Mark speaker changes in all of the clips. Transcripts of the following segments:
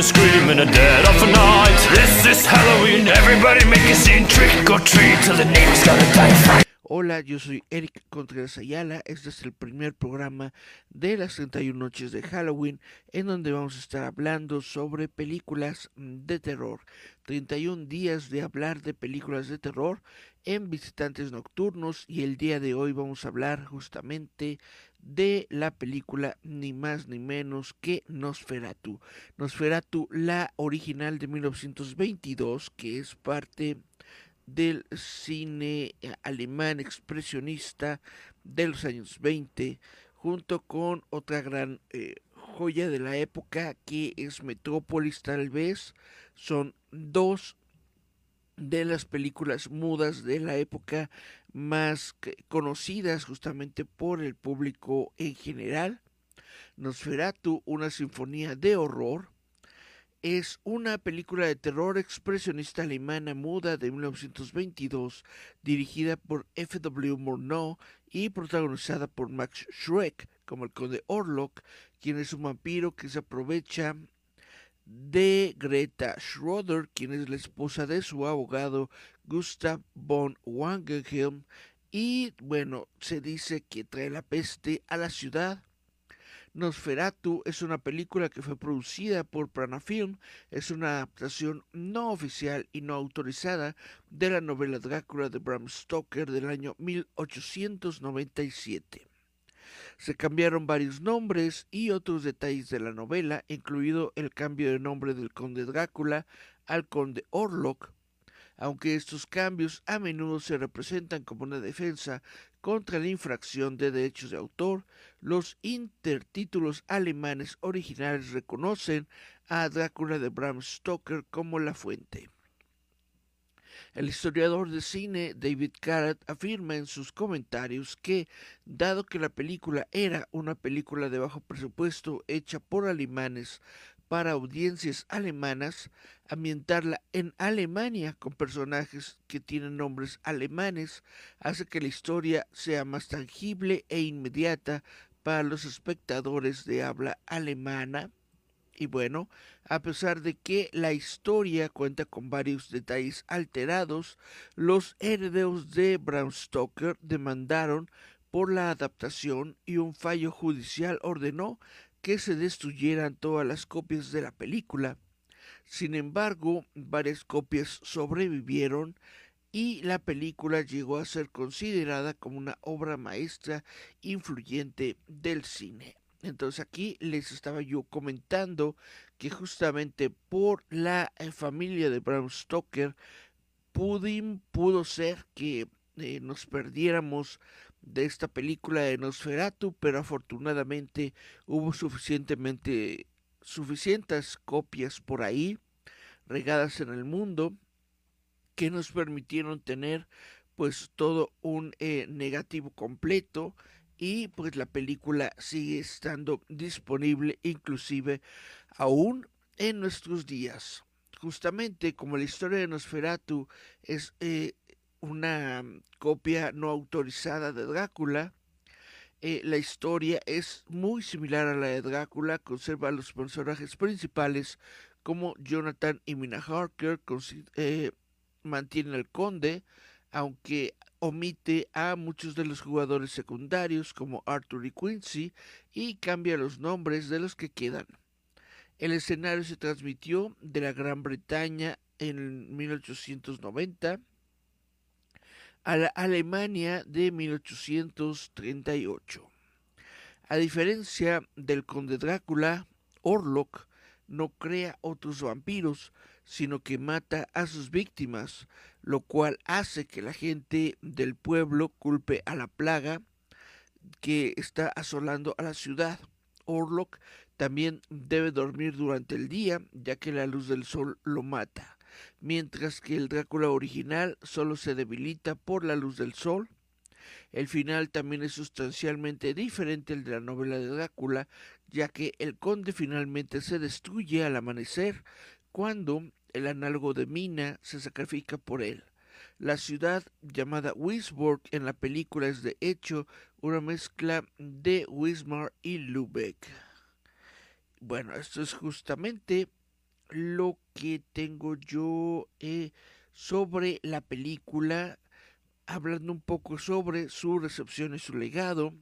Speaker 1: and dead of the night. This is Halloween, everybody make a scene, trick or treat till the neighbors
Speaker 2: Hola, yo soy Eric Contreras Ayala. Este es el primer programa de las 31 noches de Halloween en donde vamos a estar hablando sobre películas de terror. 31 días de hablar de películas de terror en visitantes nocturnos y el día de hoy vamos a hablar justamente de la película ni más ni menos que Nosferatu. Nosferatu, la original de 1922, que es parte del cine eh, alemán expresionista de los años 20, junto con otra gran eh, joya de la época que es Metrópolis tal vez. Son dos de las películas mudas de la época más conocidas justamente por el público en general. Nosferatu, una sinfonía de horror, es una película de terror expresionista alemana muda de 1922, dirigida por F.W. Murnau y protagonizada por Max Schreck como el conde Orlok, quien es un vampiro que se aprovecha de Greta Schroeder, quien es la esposa de su abogado Gustav von Wangenhelm, y bueno, se dice que trae la peste a la ciudad Nosferatu es una película que fue producida por Pranafilm, es una adaptación no oficial y no autorizada de la novela Drácula de Bram Stoker del año 1897. Se cambiaron varios nombres y otros detalles de la novela, incluido el cambio de nombre del conde Drácula al conde Orlok, aunque estos cambios a menudo se representan como una defensa contra la infracción de derechos de autor, los intertítulos alemanes originales reconocen a Drácula de Bram Stoker como la fuente. El historiador de cine David Carrot afirma en sus comentarios que, dado que la película era una película de bajo presupuesto hecha por alemanes para audiencias alemanas, ambientarla en Alemania con personajes que tienen nombres alemanes hace que la historia sea más tangible e inmediata para los espectadores de habla alemana. Y bueno, a pesar de que la historia cuenta con varios detalles alterados, los herederos de Bram Stoker demandaron por la adaptación y un fallo judicial ordenó que se destruyeran todas las copias de la película. Sin embargo, varias copias sobrevivieron y la película llegó a ser considerada como una obra maestra influyente del cine. Entonces aquí les estaba yo comentando que justamente por la eh, familia de Bram Stoker pudo ser que eh, nos perdiéramos de esta película de Nosferatu, pero afortunadamente hubo suficientemente suficientes copias por ahí regadas en el mundo que nos permitieron tener pues todo un eh, negativo completo y pues la película sigue estando disponible inclusive aún en nuestros días. Justamente como la historia de Nosferatu es eh, una copia no autorizada de Drácula. Eh, la historia es muy similar a la de Drácula, conserva a los personajes principales como Jonathan y Mina Harker, eh, mantiene al conde, aunque omite a muchos de los jugadores secundarios como Arthur y Quincy y cambia los nombres de los que quedan. El escenario se transmitió de la Gran Bretaña en 1890 a la Alemania de 1838. A diferencia del conde Drácula, Orlok no crea otros vampiros, sino que mata a sus víctimas, lo cual hace que la gente del pueblo culpe a la plaga que está asolando a la ciudad. Orlok también debe dormir durante el día, ya que la luz del sol lo mata mientras que el Drácula original solo se debilita por la luz del sol. El final también es sustancialmente diferente al de la novela de Drácula, ya que el conde finalmente se destruye al amanecer cuando el análogo de Mina se sacrifica por él. La ciudad llamada Wisborg en la película es de hecho una mezcla de Wismar y Lübeck. Bueno, esto es justamente lo que tengo yo eh, sobre la película, hablando un poco sobre su recepción y su legado.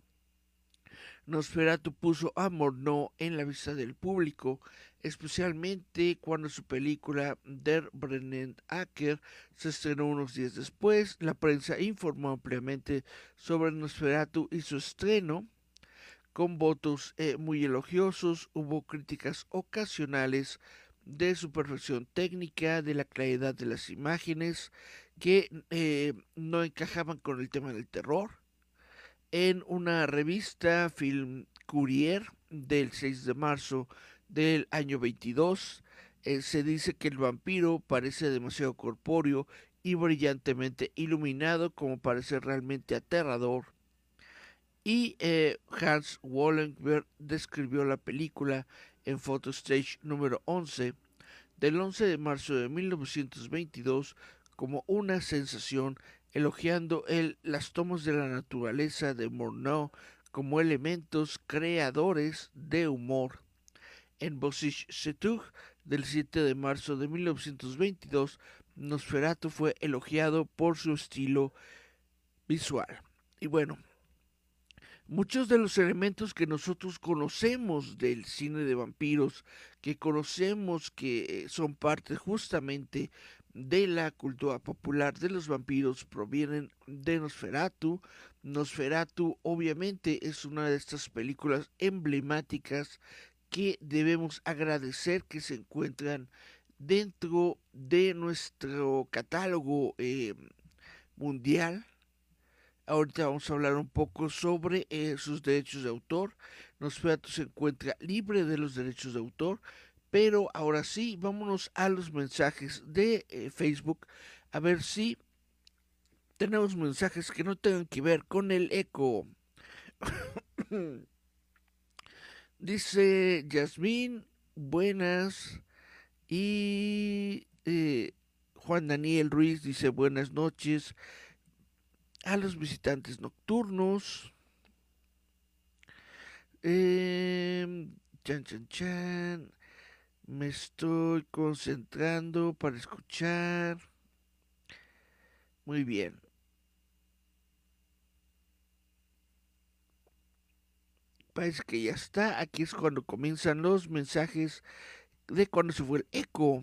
Speaker 2: Nosferatu puso a Morneau en la vista del público, especialmente cuando su película Der Brennen Acker se estrenó unos días después. La prensa informó ampliamente sobre Nosferatu y su estreno, con votos eh, muy elogiosos. Hubo críticas ocasionales de su perfección técnica, de la claridad de las imágenes, que eh, no encajaban con el tema del terror en una revista Film Courier del 6 de marzo del año 22. Eh, se dice que el vampiro parece demasiado corpóreo y brillantemente iluminado como parece realmente aterrador. Y eh, Hans Wallenberg describió la película en Photostage número 11 del 11 de marzo de 1922 como una sensación elogiando él las tomas de la naturaleza de Morneau como elementos creadores de humor. En Bosish Setug del 7 de marzo de 1922, Nosferatu fue elogiado por su estilo visual. Y bueno, muchos de los elementos que nosotros conocemos del cine de vampiros, que conocemos que son parte justamente de la cultura popular de los vampiros provienen de Nosferatu. Nosferatu obviamente es una de estas películas emblemáticas que debemos agradecer que se encuentran dentro de nuestro catálogo eh, mundial. Ahorita vamos a hablar un poco sobre eh, sus derechos de autor. Nosferatu se encuentra libre de los derechos de autor, pero ahora sí, vámonos a los mensajes de eh, Facebook a ver si tenemos mensajes que no tengan que ver con el eco. Dice Yasmín, buenas. Y eh, Juan Daniel Ruiz dice buenas noches a los visitantes nocturnos. Eh, chan, chan, chan. Me estoy concentrando para escuchar. Muy bien. Parece que ya está. Aquí es cuando comienzan los mensajes de cuando se fue el eco.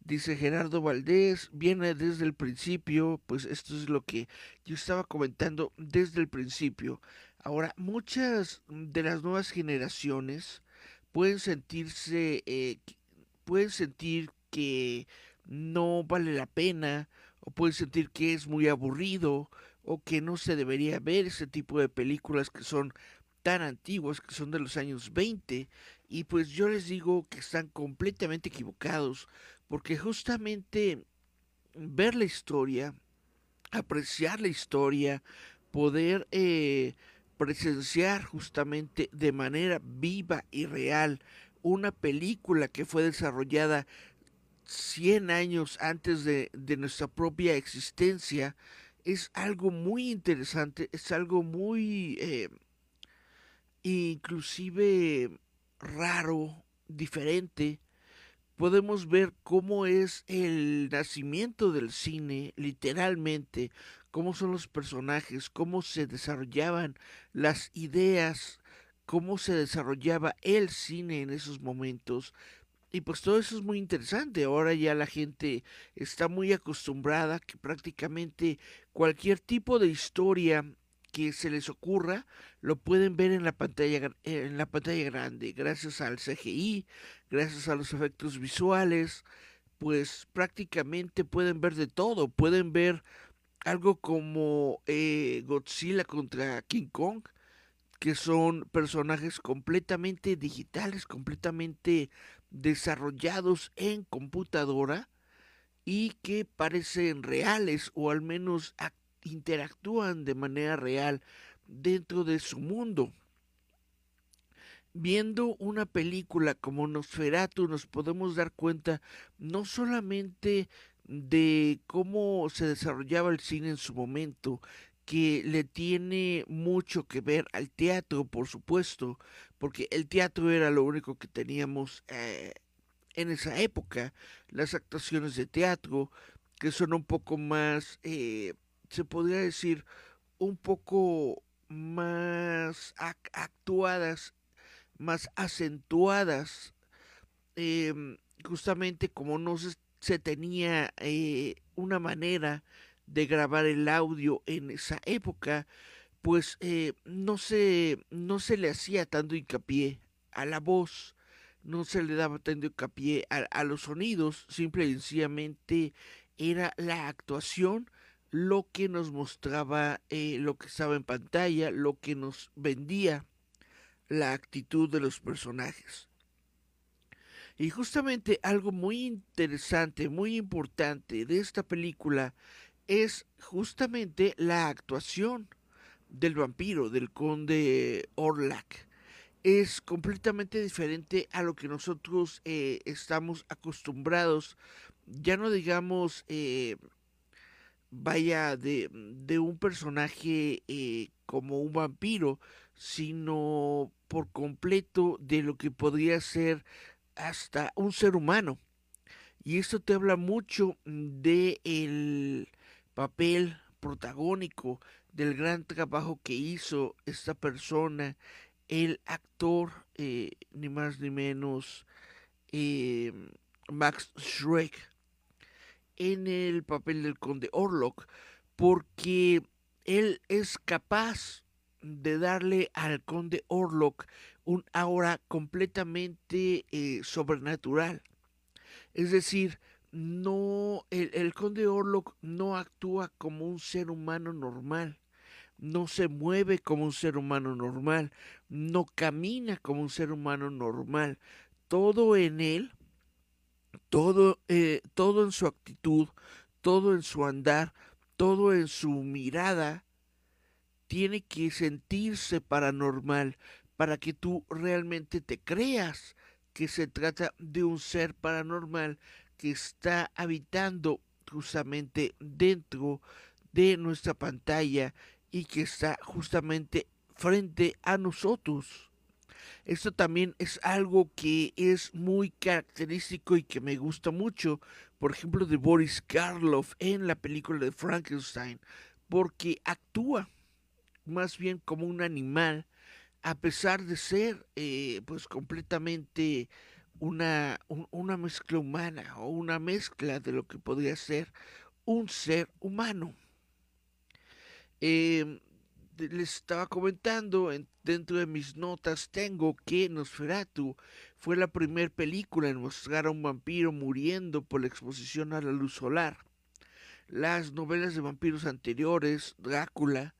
Speaker 2: Dice Gerardo Valdés, viene desde el principio, pues esto es lo que yo estaba comentando desde el principio. Ahora, muchas de las nuevas generaciones pueden sentirse, eh, pueden sentir que no vale la pena, o pueden sentir que es muy aburrido, o que no se debería ver ese tipo de películas que son tan antiguas, que son de los años 20, y pues yo les digo que están completamente equivocados, porque justamente ver la historia, apreciar la historia, poder eh, presenciar justamente de manera viva y real una película que fue desarrollada 100 años antes de, nuestra propia existencia es algo muy interesante, es algo muy eh, inclusive raro, diferente. Podemos ver cómo es el nacimiento del cine, literalmente, cómo son los personajes, cómo se desarrollaban las ideas, cómo se desarrollaba el cine en esos momentos. Y pues todo eso es muy interesante. Ahora ya la gente está muy acostumbrada que prácticamente cualquier tipo de historia que se les ocurra lo pueden ver en la pantalla en la pantalla grande gracias al CGI, gracias a los efectos visuales, pues prácticamente pueden ver de todo, pueden ver algo como eh, Godzilla contra King Kong, que son personajes completamente digitales, completamente desarrollados en computadora y que parecen reales o al menos interactúan de manera real dentro de su mundo. Viendo una película como Nosferatu nos podemos dar cuenta no solamente de cómo se desarrollaba el cine en su momento, que le tiene mucho que ver al teatro, por supuesto, porque el teatro era lo único que teníamos eh, en esa época, las actuaciones de teatro, que son un poco más, eh, se podría decir, un poco más actuadas, más acentuadas, em, justamente como no se, tenía eh, una manera de grabar el audio en esa época, pues eh, no, se, no se le hacía tanto hincapié a la voz, no se le daba tanto hincapié a, los sonidos, simple y sencillamente era la actuación lo que nos mostraba eh, lo que estaba en pantalla, lo que nos vendía la actitud de los personajes. Y justamente algo muy interesante, muy importante de esta película es justamente la actuación del vampiro, del conde Orlac. Es completamente diferente a lo que nosotros eh, estamos acostumbrados, ya no digamos, eh, vaya, de, de, un personaje eh, como un vampiro, sino por completo de lo que podría ser hasta un ser humano. Y esto te habla mucho de el papel protagónico del gran trabajo que hizo esta persona el actor, eh, ni más ni menos, eh, Max Schreck, en el papel del conde Orlok, porque él es capaz de darle al conde Orlok un aura completamente eh, sobrenatural. Es decir, no, el, conde Orlok no actúa como un ser humano normal no se mueve como un ser humano normal, no camina como un ser humano normal. Todo en él, todo, eh, todo en su actitud, todo en su andar, todo en su mirada, tiene que sentirse paranormal para que tú realmente te creas que se trata de un ser paranormal que está habitando justamente dentro de nuestra pantalla y que está justamente frente a nosotros. Esto también es algo que es muy característico y que me gusta mucho, por ejemplo, de Boris Karloff en la película de Frankenstein, porque actúa más bien como un animal, a pesar de ser eh, pues completamente una, una mezcla humana o una mezcla de lo que podría ser un ser humano. Eh, les estaba comentando, dentro de mis notas tengo que Nosferatu fue la primera película en mostrar a un vampiro muriendo por la exposición a la luz solar. Las novelas de vampiros anteriores, Drácula,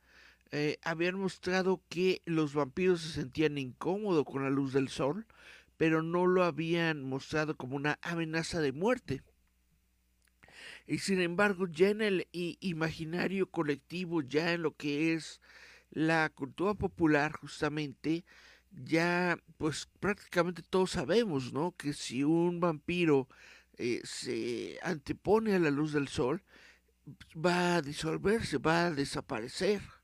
Speaker 2: eh, habían mostrado que los vampiros se sentían incómodos con la luz del sol, pero no lo habían mostrado como una amenaza de muerte. Y sin embargo, ya en el imaginario colectivo, ya en lo que es la cultura popular, justamente, ya pues prácticamente todos sabemos, ¿no? Que si un vampiro eh, se antepone a la luz del sol, va a disolverse, va a desaparecer.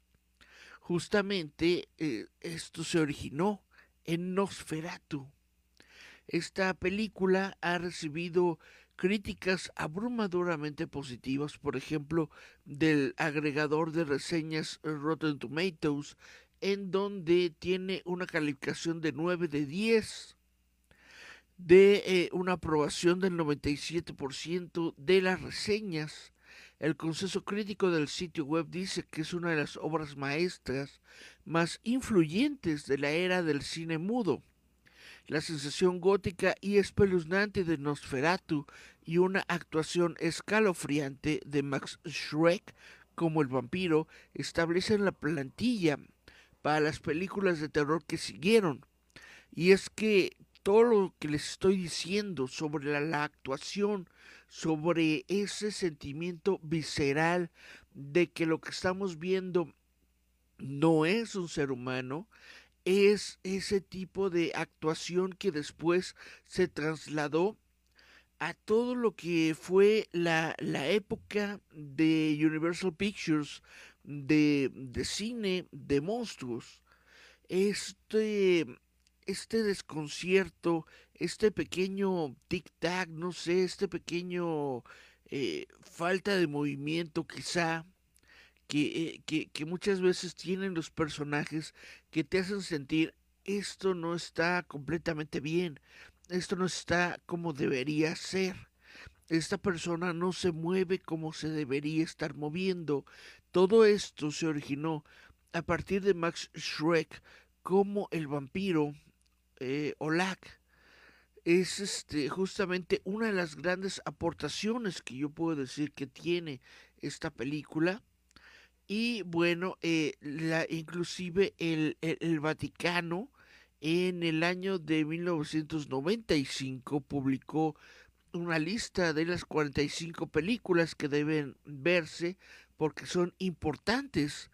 Speaker 2: Justamente eh, esto se originó en Nosferatu. Esta película ha recibido críticas abrumadoramente positivas, por ejemplo, del agregador de reseñas Rotten Tomatoes, en donde tiene una calificación de 9 de 10, de eh, una aprobación del 97% de las reseñas. El consenso crítico del sitio web dice que es una de las obras maestras más influyentes de la era del cine mudo la sensación gótica y espeluznante de Nosferatu y una actuación escalofriante de Max Schreck como el vampiro establecen la plantilla para las películas de terror que siguieron. Y es que todo lo que les estoy diciendo sobre la, la actuación, sobre ese sentimiento visceral de que lo que estamos viendo no es un ser humano, es ese tipo de actuación que después se trasladó a todo lo que fue la, la época de Universal Pictures de, de, cine de monstruos. Este, este desconcierto, este pequeño tic-tac, no sé, este pequeño eh, falta de movimiento quizá que, que, que muchas veces tienen los personajes que te hacen sentir esto no está completamente bien, esto no está como debería ser. Esta persona no se mueve como se debería estar moviendo. Todo esto se originó a partir de Max Schreck como el vampiro eh. Es este, justamente una de las grandes aportaciones que yo puedo decir que tiene esta película. Y bueno, eh, la, inclusive el, el Vaticano en el año de 1995 publicó una lista de las 45 películas que deben verse porque son importantes.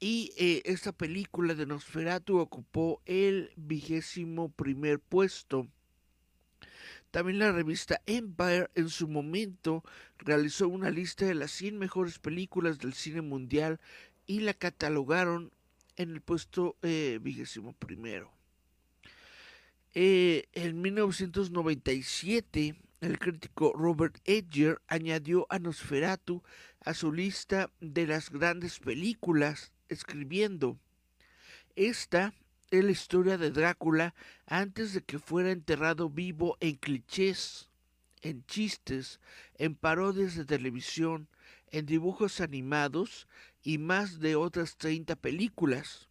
Speaker 2: Y eh, esta película de Nosferatu ocupó el vigésimo primer puesto. También la revista Empire en su momento realizó una lista de las 100 mejores películas del cine mundial y la catalogaron en el puesto eh, vigésimo primero. Eh, en 1997, el crítico Robert Edger añadió a Nosferatu a su lista de las grandes películas, escribiendo, Esta es la historia de Drácula antes de que fuera enterrado vivo en clichés, en chistes, en parodias de televisión, en dibujos animados y más de otras 30 películas.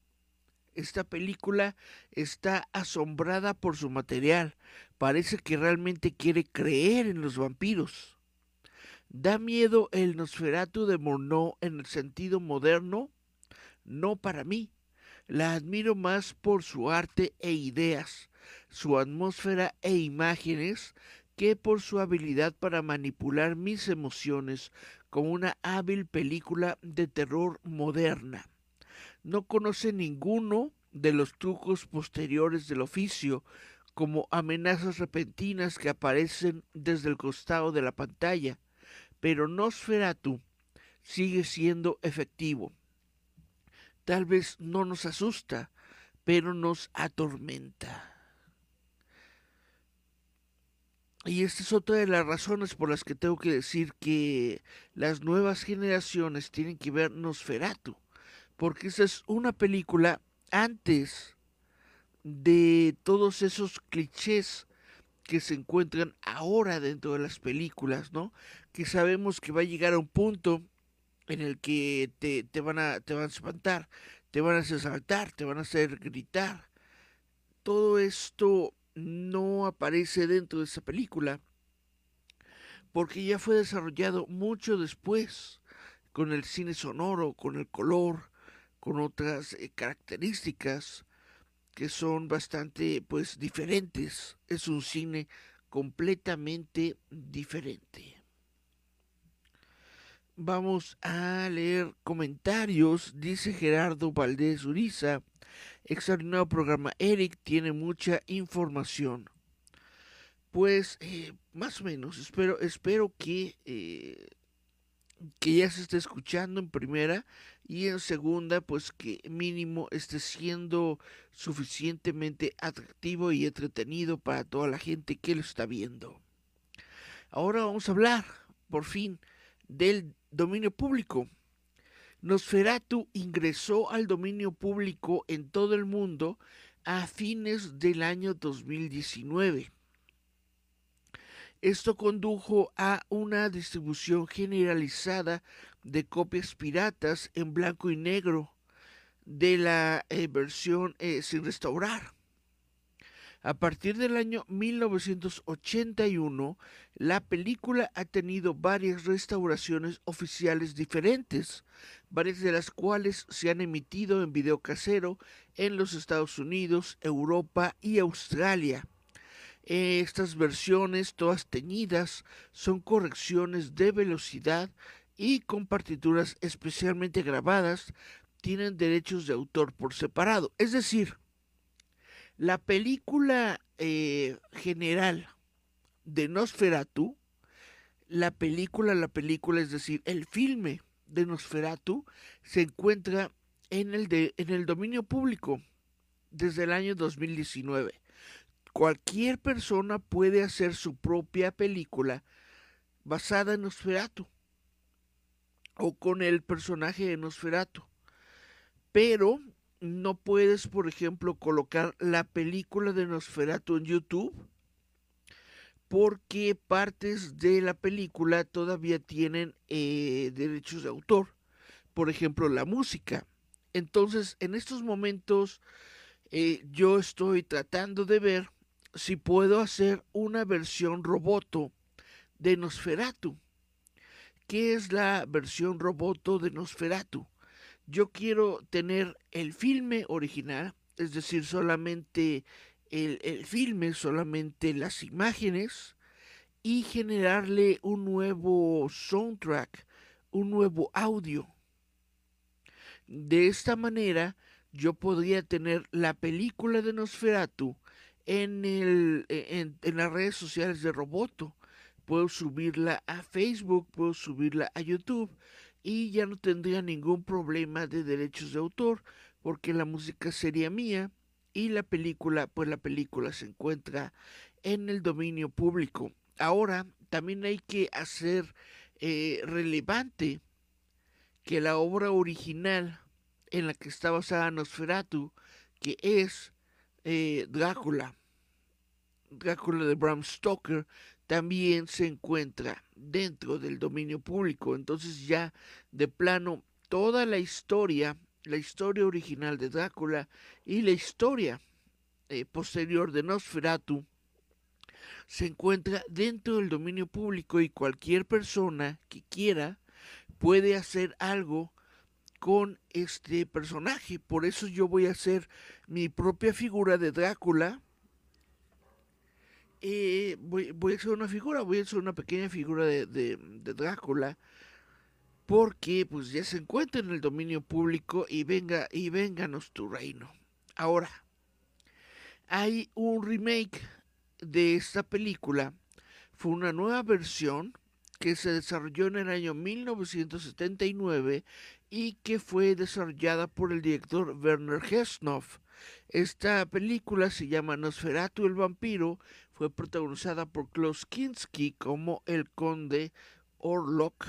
Speaker 2: Esta película está asombrada por su material. Parece que realmente quiere creer en los vampiros. ¿Da miedo el Nosferatu de Morneau en el sentido moderno? No para mí. La admiro más por su arte e ideas, su atmósfera e imágenes, que por su habilidad para manipular mis emociones como una hábil película de terror moderna no conoce ninguno de los trucos posteriores del oficio, como amenazas repentinas que aparecen desde el costado de la pantalla, pero Nosferatu sigue siendo efectivo. Tal vez no nos asusta, pero nos atormenta. Y esta es otra de las razones por las que tengo que decir que las nuevas generaciones tienen que ver Nosferatu porque esa es una película antes de todos esos clichés que se encuentran ahora dentro de las películas, ¿no? Que sabemos que va a llegar a un punto en el que te, te van, a, te van a espantar, te van a hacer saltar, te van a hacer gritar. Todo esto no aparece dentro de esa película porque ya fue desarrollado mucho después con el cine sonoro, con el color, con otras eh, características que son bastante pues diferentes. Es un cine completamente diferente. Vamos a leer comentarios. Dice Gerardo Valdés Uriza. Extraordinario programa. Eric tiene mucha información. Pues eh, más o menos. Espero, espero que eh, que ya se esté escuchando en primera y en segunda pues que mínimo esté siendo suficientemente atractivo y entretenido para toda la gente que lo está viendo. Ahora vamos a hablar por fin del dominio público. Nosferatu ingresó al dominio público en todo el mundo a fines del año 2019 esto condujo a una distribución generalizada de copias piratas en blanco y negro de la eh, versión eh, sin restaurar. A partir del año 1981, la película ha tenido varias restauraciones oficiales diferentes, varias de las cuales se han emitido en video casero en los Estados Unidos, Europa y Australia. Estas versiones, todas teñidas, son correcciones de velocidad y con partituras especialmente grabadas, tienen derechos de autor por separado. Es decir, la película eh, general de Nosferatu, la película, la película, es decir, el filme de Nosferatu, se encuentra en el, de, en el dominio público desde el año 2019 cualquier persona puede hacer su propia película basada en Nosferatu o con el personaje de Nosferatu. Pero no puedes, por ejemplo, colocar la película de Nosferatu en YouTube porque partes de la película todavía tienen eh, derechos de autor. Por ejemplo, la música. Entonces, en estos momentos, eh, yo estoy tratando de ver si puedo hacer una versión roboto de Nosferatu. ¿Qué es la versión roboto de Nosferatu? Yo quiero tener el filme original, es decir, solamente el, el filme, solamente las imágenes, y generarle un nuevo soundtrack, un nuevo audio. De esta manera, yo podría tener la película de Nosferatu en, el, en, en, las redes sociales de Roboto. Puedo subirla a Facebook, puedo subirla a YouTube y ya no tendría ningún problema de derechos de autor porque la música sería mía y la película, pues la película se encuentra en el dominio público. Ahora también hay que hacer eh, relevante que la obra original en la que está basada Nosferatu, que es eh, Drácula, Drácula de Bram Stoker, también se encuentra dentro del dominio público. Entonces ya de plano toda la historia, la historia original de Drácula y la historia eh, posterior de Nosferatu se encuentra dentro del dominio público y cualquier persona que quiera puede hacer algo con este personaje. Por eso yo voy a hacer mi propia figura de Drácula eh, voy, voy, a hacer una figura, voy a hacer una pequeña figura de, Drácula, porque pues ya se encuentra en el dominio público y venga, y vénganos tu reino. Ahora, hay un remake de esta película, fue una nueva versión que se desarrolló en el año 1979 y que fue desarrollada por el director Werner Herzog. Esta película se llama Nosferatu el vampiro, fue protagonizada por Klaus Kinski como el conde Orlok.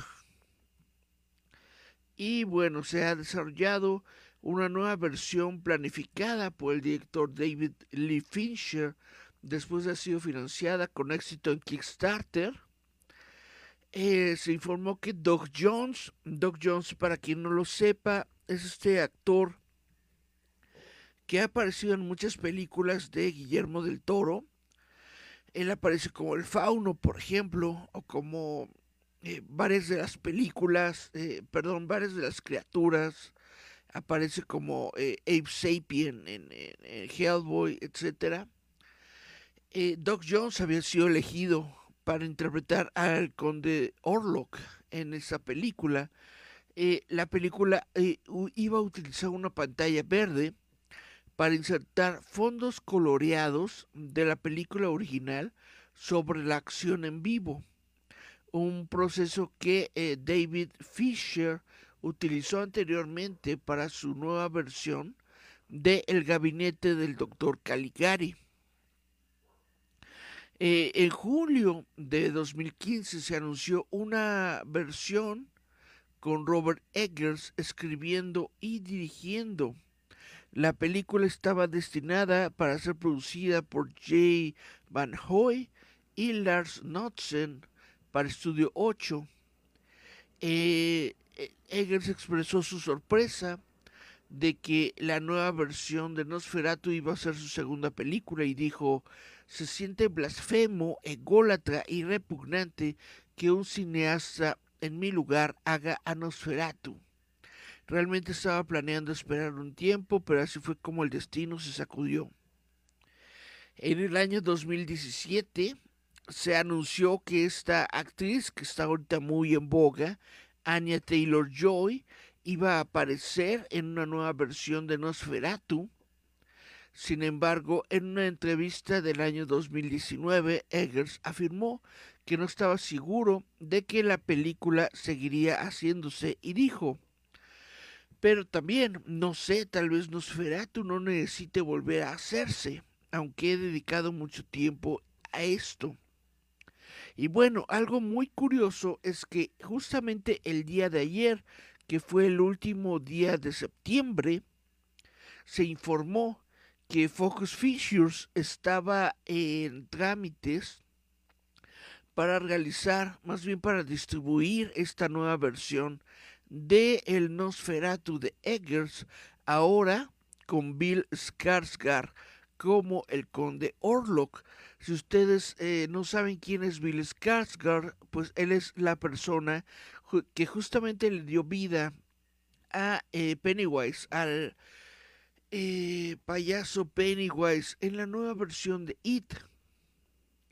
Speaker 2: Y bueno, se ha desarrollado una nueva versión planificada por el director David Lee Fincher después de haber sido financiada con éxito en Kickstarter. Eh, se informó que Doc Jones, Doc Jones para quien no lo sepa, es este actor que ha aparecido en muchas películas de Guillermo del Toro él aparece como el fauno, por ejemplo, o como eh, varias de las películas, eh, perdón, varias de las criaturas. Aparece como eh, Ape Sapien en, en, Hellboy, etc. Eh, Doc Jones había sido elegido para interpretar al conde Orlok en esa película. Eh, la película eh, iba a utilizar una pantalla verde para insertar fondos coloreados de la película original sobre la acción en vivo, un proceso que eh, David Fisher utilizó anteriormente para su nueva versión de El gabinete del doctor Caligari. Eh, en julio de 2015 se anunció una versión con Robert Eggers escribiendo y dirigiendo la película estaba destinada para ser producida por Jay Van Hoy y Lars Knudsen para Estudio 8. Eh, Eggers expresó su sorpresa de que la nueva versión de Nosferatu iba a ser su segunda película y dijo, se siente blasfemo, ególatra y repugnante que un cineasta en mi lugar haga a Nosferatu. Realmente estaba planeando esperar un tiempo, pero así fue como el destino se sacudió. En el año 2017 se anunció que esta actriz, que está ahorita muy en boga, Anya Taylor Joy, iba a aparecer en una nueva versión de Nosferatu. Sin embargo, en una entrevista del año 2019, Eggers afirmó que no estaba seguro de que la película seguiría haciéndose y dijo, pero también, no sé, tal vez Nosferatu no necesite volver a hacerse, aunque he dedicado mucho tiempo a esto. Y bueno, algo muy curioso es que justamente el día de ayer, que fue el último día de septiembre, se informó que Focus Features estaba en trámites para realizar, más bien para distribuir esta nueva versión de el Nosferatu de Eggers, ahora con Bill Skarsgård como el conde Orlok. Si ustedes eh, no saben quién es Bill Skarsgård, pues él es la persona que justamente le dio vida a eh, Pennywise, al eh, payaso Pennywise en la nueva versión de It.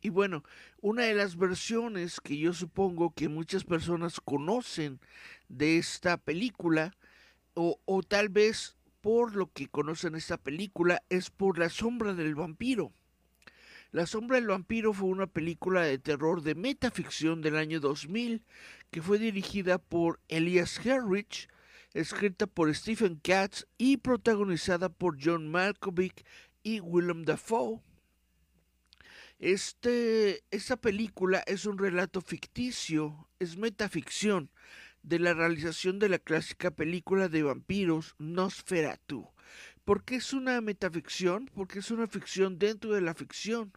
Speaker 2: Y bueno, una de las versiones que yo supongo que muchas personas conocen de esta película, o, o tal vez por lo que conocen esta película, es por La sombra del vampiro. La sombra del vampiro fue una película de terror de metaficción del año 2000 que fue dirigida por Elias Herrich, escrita por Stephen Katz y protagonizada por John Malkovich y Willem Dafoe. Este, esta película es un relato ficticio, es metaficción de la realización de la clásica película de vampiros Nosferatu. ¿Por qué es una metaficción? Porque es una ficción dentro de la ficción,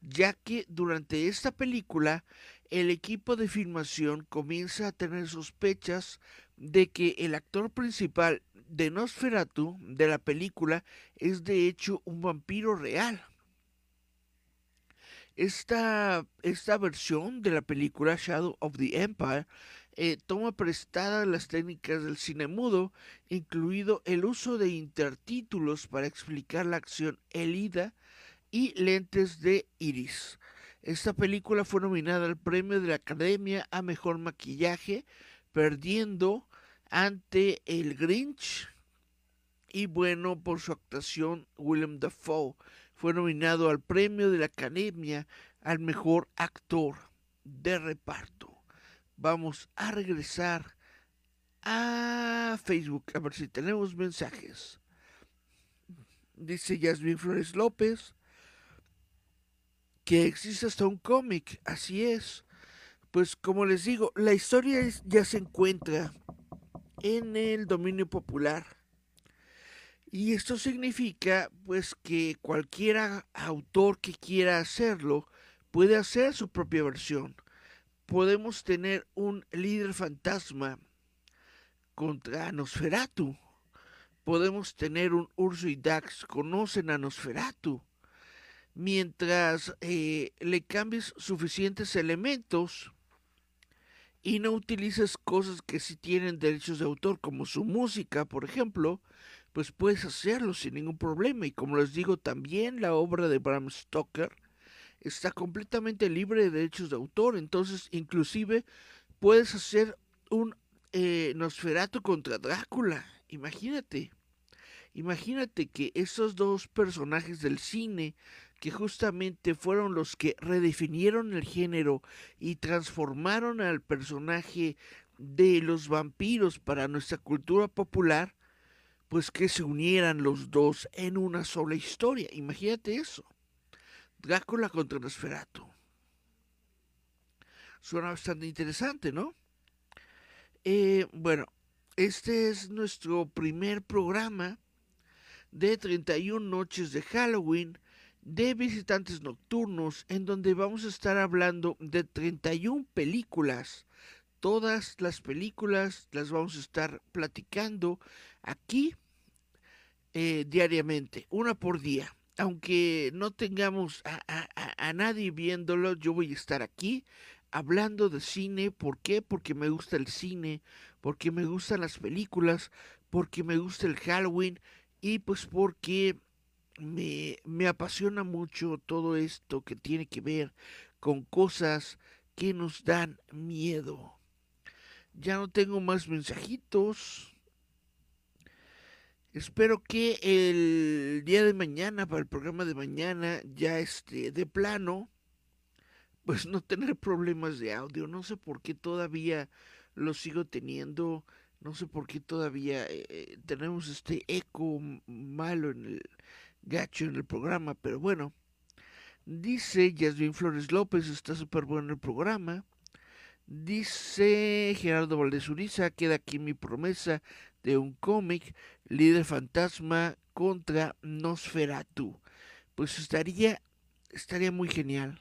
Speaker 2: ya que durante esta película el equipo de filmación comienza a tener sospechas de que el actor principal de Nosferatu de la película es de hecho un vampiro real. Esta, esta versión de la película Shadow of the Empire eh, toma prestadas las técnicas del cine mudo, incluido el uso de intertítulos para explicar la acción elida y lentes de iris. Esta película fue nominada al premio de la Academia a Mejor Maquillaje, perdiendo ante el Grinch. Y bueno, por su actuación, William Dafoe fue nominado al premio de la Academia al Mejor Actor de Reparto vamos a regresar a Facebook a ver si tenemos mensajes. Dice Yasmin Flores López que existe hasta un cómic, así es. Pues como les digo, la historia ya se encuentra en el dominio popular. Y esto significa pues que cualquier autor que quiera hacerlo puede hacer su propia versión podemos tener un líder fantasma contra Nosferatu. Podemos tener un Urso y Dax conocen a Nosferatu. Mientras eh, le cambies suficientes elementos y no utilices cosas que sí tienen derechos de autor, como su música, por ejemplo, pues puedes hacerlo sin ningún problema. Y como les digo, también la obra de Bram Stoker está completamente libre de derechos de autor, entonces inclusive puedes hacer un eh, Nosferatu contra Drácula, imagínate. Imagínate que esos dos personajes del cine, que justamente fueron los que redefinieron el género y transformaron al personaje de los vampiros para nuestra cultura popular, pues que se unieran los dos en una sola historia. Imagínate eso. Drácula contra Nosferatu. Suena bastante interesante, ¿no? Eh, bueno, este es nuestro primer programa de 31 noches de Halloween de visitantes nocturnos en donde vamos a estar hablando de 31 películas. Todas las películas las vamos a estar platicando aquí eh, diariamente, una por día aunque no tengamos a, nadie viéndolo, yo voy a estar aquí hablando de cine. ¿Por qué? Porque me gusta el cine, porque me gustan las películas, porque me gusta el Halloween y pues porque me, me apasiona mucho todo esto que tiene que ver con cosas que nos dan miedo. Ya no tengo más mensajitos. Espero que el día de mañana, para el programa de mañana, ya esté de plano, pues no tener problemas de audio. No sé por qué todavía lo sigo teniendo. No sé por qué todavía eh, eh, tenemos este eco malo en el gacho en el programa, pero bueno, Dice Yasmin Flores López, está súper bueno el programa. Dice Gerardo Valdez Uriza, queda aquí mi promesa de un cómic, líder fantasma contra Nosferatu. Pues estaría, estaría muy genial.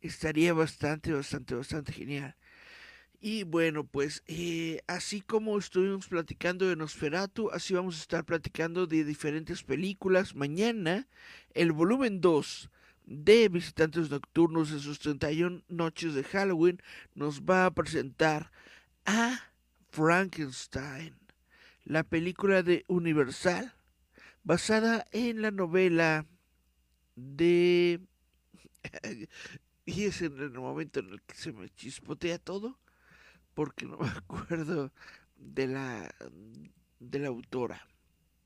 Speaker 2: Estaría bastante, bastante, bastante genial. Y bueno, pues eh, así como estuvimos platicando de Nosferatu, así vamos a estar platicando de diferentes películas. Mañana, el volumen 2 de Visitantes Nocturnos de sus 31 noches de Halloween nos va a presentar a Frankenstein, la película de Universal, basada en la novela de... y es en el momento en el que se me chispotea todo porque no me acuerdo de la de la autora.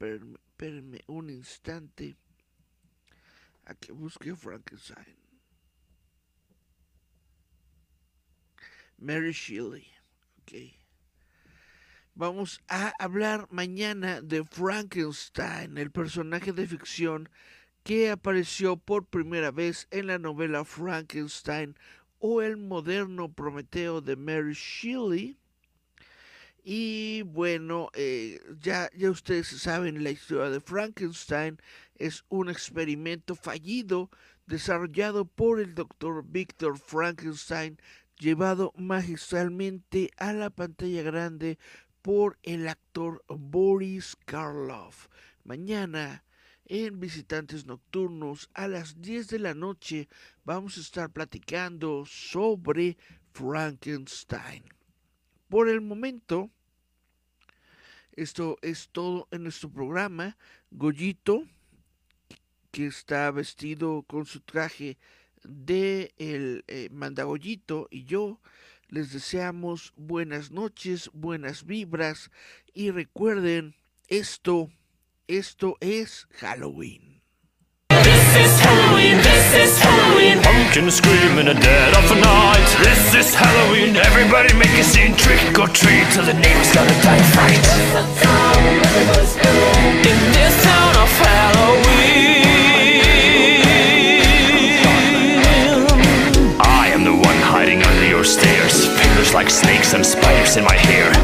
Speaker 2: Espérenme un instante a que busque Frankenstein. Mary Shelley. Ok. Vamos a hablar mañana de Frankenstein, el personaje de ficción que apareció por primera vez en la novela Frankenstein, o el moderno Prometeo de Mary Shelley. Y bueno, eh, ya, ya ustedes saben la historia de Frankenstein. Es un experimento fallido desarrollado por el doctor Victor Frankenstein, llevado magistralmente a la pantalla grande por el actor Boris Karloff. Mañana en Visitantes Nocturnos a las 10 de la noche vamos a estar platicando sobre Frankenstein. Por el momento, esto es todo en nuestro programa. Goyito, que está vestido con su traje de el eh, mandagollito y yo les deseamos buenas noches, buenas vibras y recuerden esto esto es Halloween.
Speaker 1: This is Halloween, this is Halloween. Pumpkin screaming a dead of a night. This is Halloween, everybody make a scene. Trick or treat till the neighbors gotta die fright. In this town of Halloween, I am the one hiding under your stairs. Fingers like snakes and spiders in my hair.